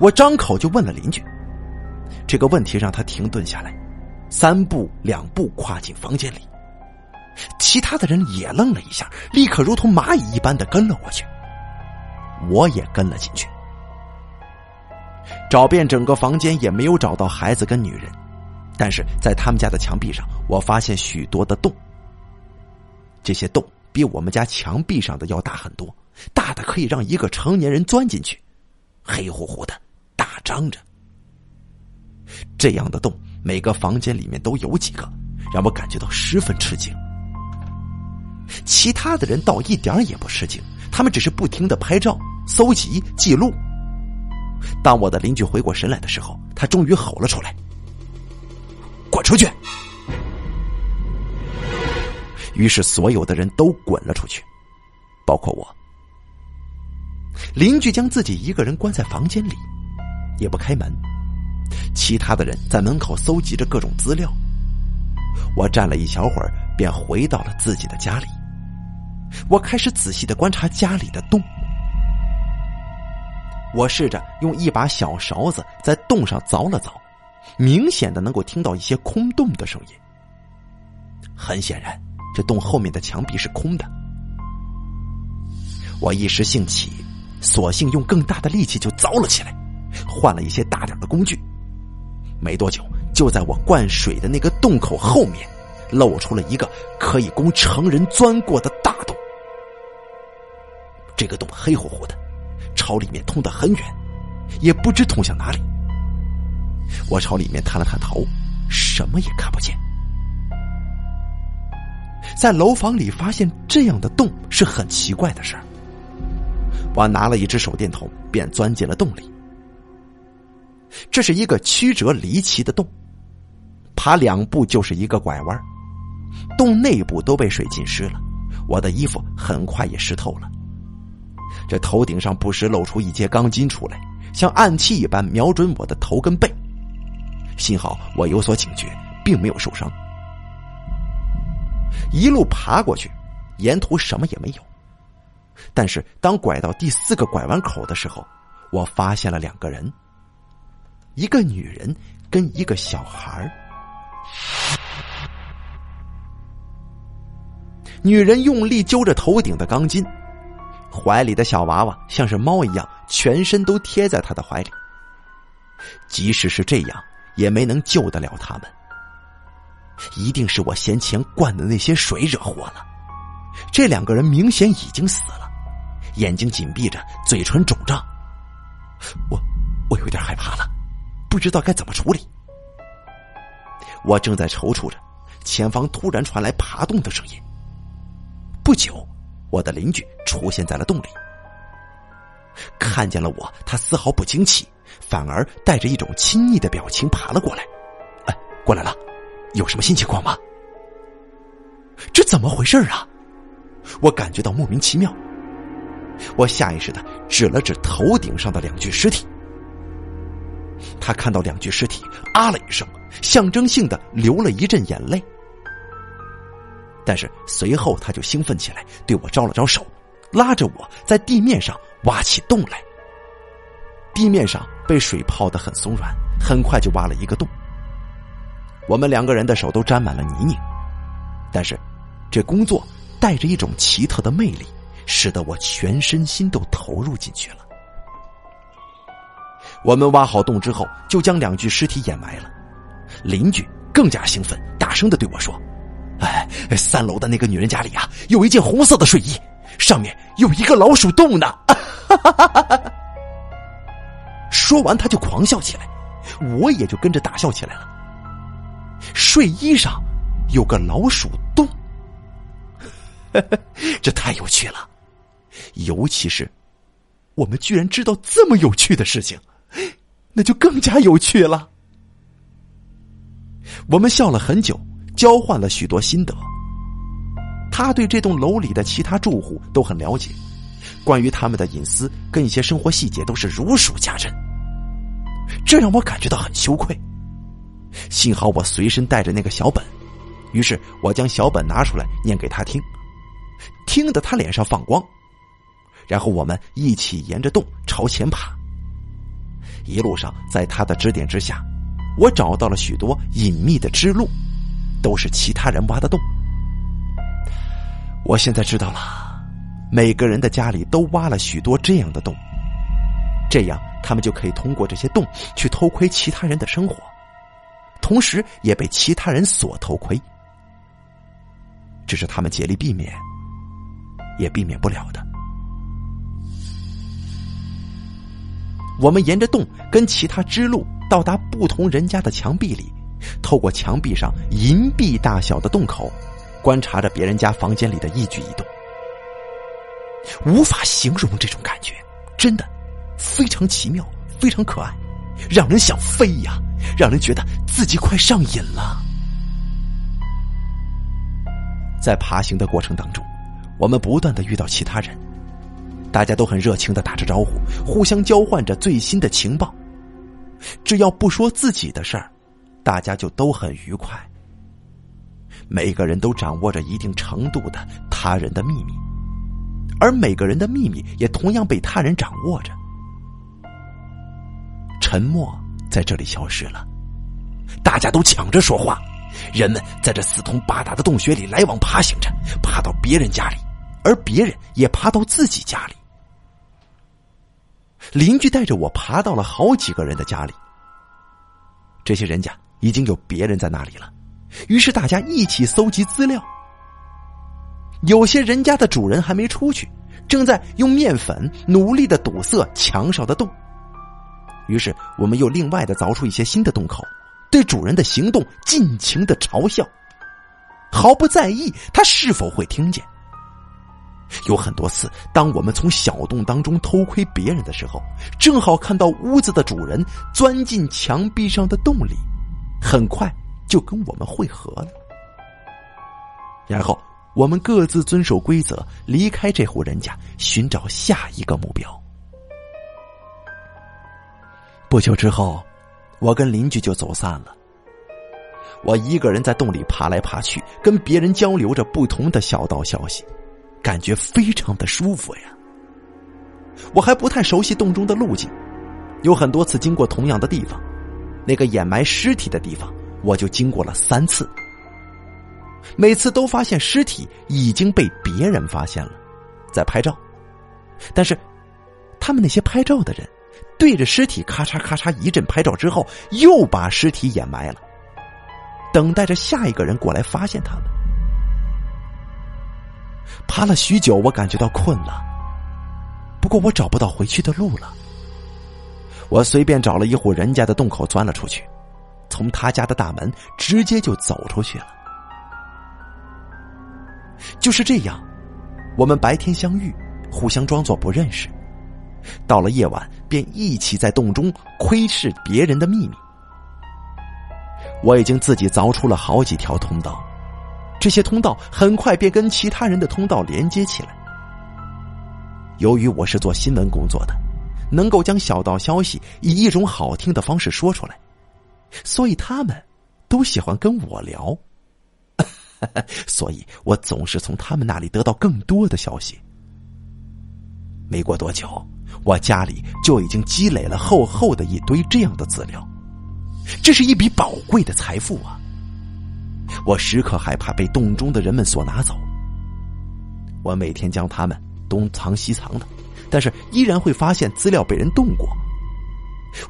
我张口就问了邻居。这个问题让他停顿下来，三步两步跨进房间里。其他的人也愣了一下，立刻如同蚂蚁一般的跟了过去。我也跟了进去，找遍整个房间也没有找到孩子跟女人。但是在他们家的墙壁上，我发现许多的洞。这些洞比我们家墙壁上的要大很多，大的可以让一个成年人钻进去，黑乎乎的，大张着。这样的洞，每个房间里面都有几个，让我感觉到十分吃惊。其他的人倒一点也不吃惊，他们只是不停的拍照、搜集、记录。当我的邻居回过神来的时候，他终于吼了出来。滚出去！于是所有的人都滚了出去，包括我。邻居将自己一个人关在房间里，也不开门。其他的人在门口搜集着各种资料。我站了一小会儿，便回到了自己的家里。我开始仔细的观察家里的洞。我试着用一把小勺子在洞上凿了凿。明显的能够听到一些空洞的声音。很显然，这洞后面的墙壁是空的。我一时兴起，索性用更大的力气就凿了起来，换了一些大点的工具。没多久，就在我灌水的那个洞口后面，露出了一个可以供成人钻过的大洞。这个洞黑乎乎的，朝里面通得很远，也不知通向哪里。我朝里面探了探头，什么也看不见。在楼房里发现这样的洞是很奇怪的事儿。我拿了一只手电筒，便钻进了洞里。这是一个曲折离奇的洞，爬两步就是一个拐弯。洞内部都被水浸湿了，我的衣服很快也湿透了。这头顶上不时露出一截钢筋出来，像暗器一般瞄准我的头跟背。幸好我有所警觉，并没有受伤。一路爬过去，沿途什么也没有。但是当拐到第四个拐弯口的时候，我发现了两个人，一个女人跟一个小孩女人用力揪着头顶的钢筋，怀里的小娃娃像是猫一样全身都贴在他的怀里。即使是这样，也没能救得了他们。一定是我先前灌的那些水惹祸了。这两个人明显已经死了，眼睛紧闭着，嘴唇肿胀。我，我有点害怕了，不知道该怎么处理。我正在踌躇着，前方突然传来爬动的声音。不久，我的邻居出现在了洞里，看见了我，他丝毫不惊奇，反而带着一种亲昵的表情爬了过来。哎，过来了，有什么新情况吗？这怎么回事啊？我感觉到莫名其妙。我下意识的指了指头顶上的两具尸体。他看到两具尸体，啊了一声，象征性的流了一阵眼泪。但是随后他就兴奋起来，对我招了招手，拉着我在地面上挖起洞来。地面上被水泡得很松软，很快就挖了一个洞。我们两个人的手都沾满了泥泞，但是这工作带着一种奇特的魅力，使得我全身心都投入进去了。我们挖好洞之后，就将两具尸体掩埋了。邻居更加兴奋，大声的对我说：“哎，三楼的那个女人家里啊，有一件红色的睡衣，上面有一个老鼠洞呢！” 说完，他就狂笑起来，我也就跟着大笑起来了。睡衣上有个老鼠洞，这太有趣了，尤其是我们居然知道这么有趣的事情。那就更加有趣了。我们笑了很久，交换了许多心得。他对这栋楼里的其他住户都很了解，关于他们的隐私跟一些生活细节都是如数家珍。这让我感觉到很羞愧。幸好我随身带着那个小本，于是我将小本拿出来念给他听，听得他脸上放光。然后我们一起沿着洞朝前爬。一路上，在他的指点之下，我找到了许多隐秘的支路，都是其他人挖的洞。我现在知道了，每个人的家里都挖了许多这样的洞，这样他们就可以通过这些洞去偷窥其他人的生活，同时也被其他人所偷窥。这是他们竭力避免，也避免不了的。我们沿着洞跟其他支路到达不同人家的墙壁里，透过墙壁上银币大小的洞口，观察着别人家房间里的一举一动，无法形容这种感觉，真的非常奇妙，非常可爱，让人想飞呀，让人觉得自己快上瘾了。在爬行的过程当中，我们不断的遇到其他人。大家都很热情的打着招呼，互相交换着最新的情报。只要不说自己的事儿，大家就都很愉快。每个人都掌握着一定程度的他人的秘密，而每个人的秘密也同样被他人掌握着。沉默在这里消失了，大家都抢着说话。人们在这四通八达的洞穴里来往爬行着，爬到别人家里，而别人也爬到自己家里。邻居带着我爬到了好几个人的家里，这些人家已经有别人在那里了，于是大家一起搜集资料。有些人家的主人还没出去，正在用面粉努力的堵塞墙上的洞，于是我们又另外的凿出一些新的洞口，对主人的行动尽情的嘲笑，毫不在意他是否会听见。有很多次，当我们从小洞当中偷窥别人的时候，正好看到屋子的主人钻进墙壁上的洞里，很快就跟我们会合了。然后我们各自遵守规则，离开这户人家，寻找下一个目标。不久之后，我跟邻居就走散了。我一个人在洞里爬来爬去，跟别人交流着不同的小道消息。感觉非常的舒服呀！我还不太熟悉洞中的路径，有很多次经过同样的地方，那个掩埋尸体的地方，我就经过了三次。每次都发现尸体已经被别人发现了，在拍照，但是，他们那些拍照的人，对着尸体咔嚓咔嚓一阵拍照之后，又把尸体掩埋了，等待着下一个人过来发现他们。爬了许久，我感觉到困了，不过我找不到回去的路了。我随便找了一户人家的洞口钻了出去，从他家的大门直接就走出去了。就是这样，我们白天相遇，互相装作不认识；到了夜晚，便一起在洞中窥视别人的秘密。我已经自己凿出了好几条通道，这些通道很快便跟其他人的通道连接起来。由于我是做新闻工作的。能够将小道消息以一种好听的方式说出来，所以他们都喜欢跟我聊，所以我总是从他们那里得到更多的消息。没过多久，我家里就已经积累了厚厚的一堆这样的资料，这是一笔宝贵的财富啊！我时刻害怕被洞中的人们所拿走，我每天将他们东藏西藏的。但是依然会发现资料被人动过，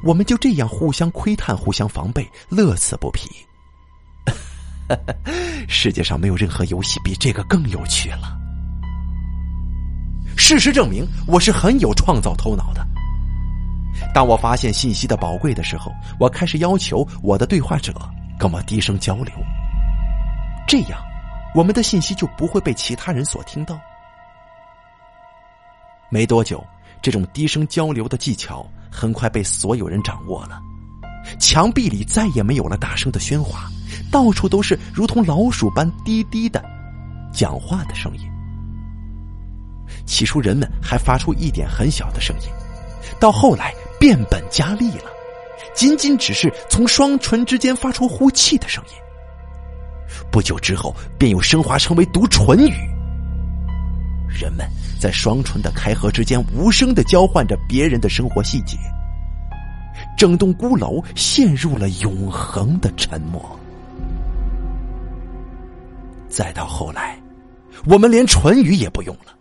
我们就这样互相窥探、互相防备，乐此不疲。世界上没有任何游戏比这个更有趣了。事实证明，我是很有创造头脑的。当我发现信息的宝贵的时候，我开始要求我的对话者跟我低声交流，这样我们的信息就不会被其他人所听到。没多久，这种低声交流的技巧很快被所有人掌握了。墙壁里再也没有了大声的喧哗，到处都是如同老鼠般低低的讲话的声音。起初，人们还发出一点很小的声音，到后来变本加厉了，仅仅只是从双唇之间发出呼气的声音。不久之后，便又升华成为读唇语。人们在双唇的开合之间无声的交换着别人的生活细节，整栋孤楼陷入了永恒的沉默。再到后来，我们连唇语也不用了，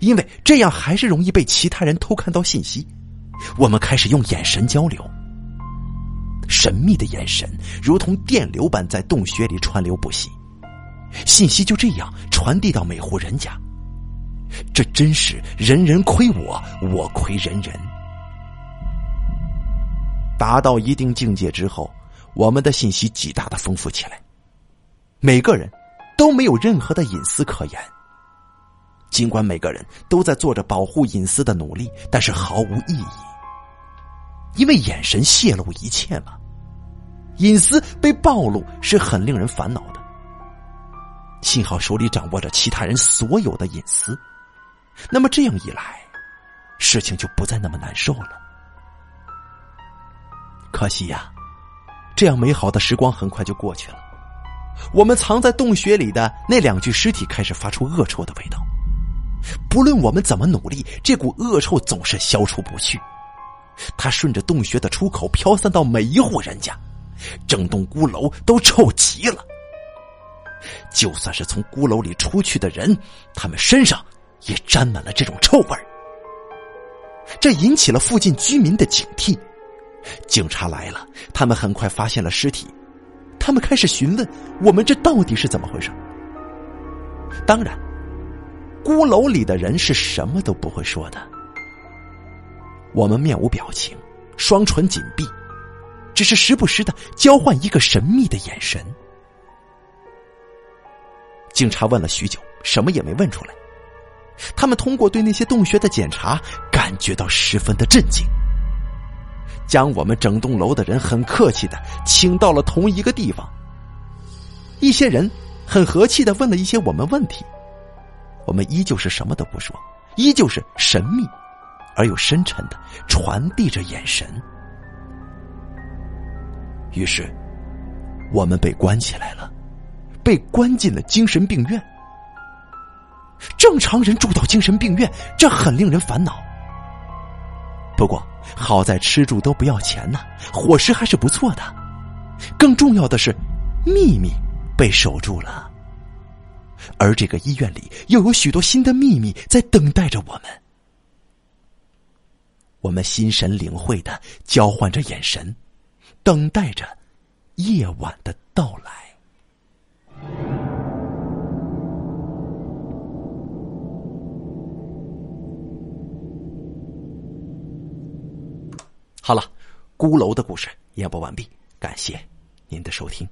因为这样还是容易被其他人偷看到信息。我们开始用眼神交流，神秘的眼神如同电流般在洞穴里川流不息，信息就这样传递到每户人家。这真是人人亏我，我亏人人。达到一定境界之后，我们的信息极大的丰富起来，每个人都没有任何的隐私可言。尽管每个人都在做着保护隐私的努力，但是毫无意义，因为眼神泄露一切嘛。隐私被暴露是很令人烦恼的。幸好手里掌握着其他人所有的隐私。那么这样一来，事情就不再那么难受了。可惜呀，这样美好的时光很快就过去了。我们藏在洞穴里的那两具尸体开始发出恶臭的味道。不论我们怎么努力，这股恶臭总是消除不去。它顺着洞穴的出口飘散到每一户人家，整栋孤楼都臭极了。就算是从孤楼里出去的人，他们身上。也沾满了这种臭味这引起了附近居民的警惕。警察来了，他们很快发现了尸体，他们开始询问我们这到底是怎么回事。当然，孤楼里的人是什么都不会说的。我们面无表情，双唇紧闭，只是时不时的交换一个神秘的眼神。警察问了许久，什么也没问出来。他们通过对那些洞穴的检查，感觉到十分的震惊，将我们整栋楼的人很客气的请到了同一个地方。一些人很和气的问了一些我们问题，我们依旧是什么都不说，依旧是神秘而又深沉的传递着眼神。于是，我们被关起来了，被关进了精神病院。正常人住到精神病院，这很令人烦恼。不过好在吃住都不要钱呢，伙食还是不错的。更重要的是，秘密被守住了。而这个医院里又有许多新的秘密在等待着我们。我们心神领会的交换着眼神，等待着夜晚的到来。好了，孤楼的故事演播完毕，感谢您的收听。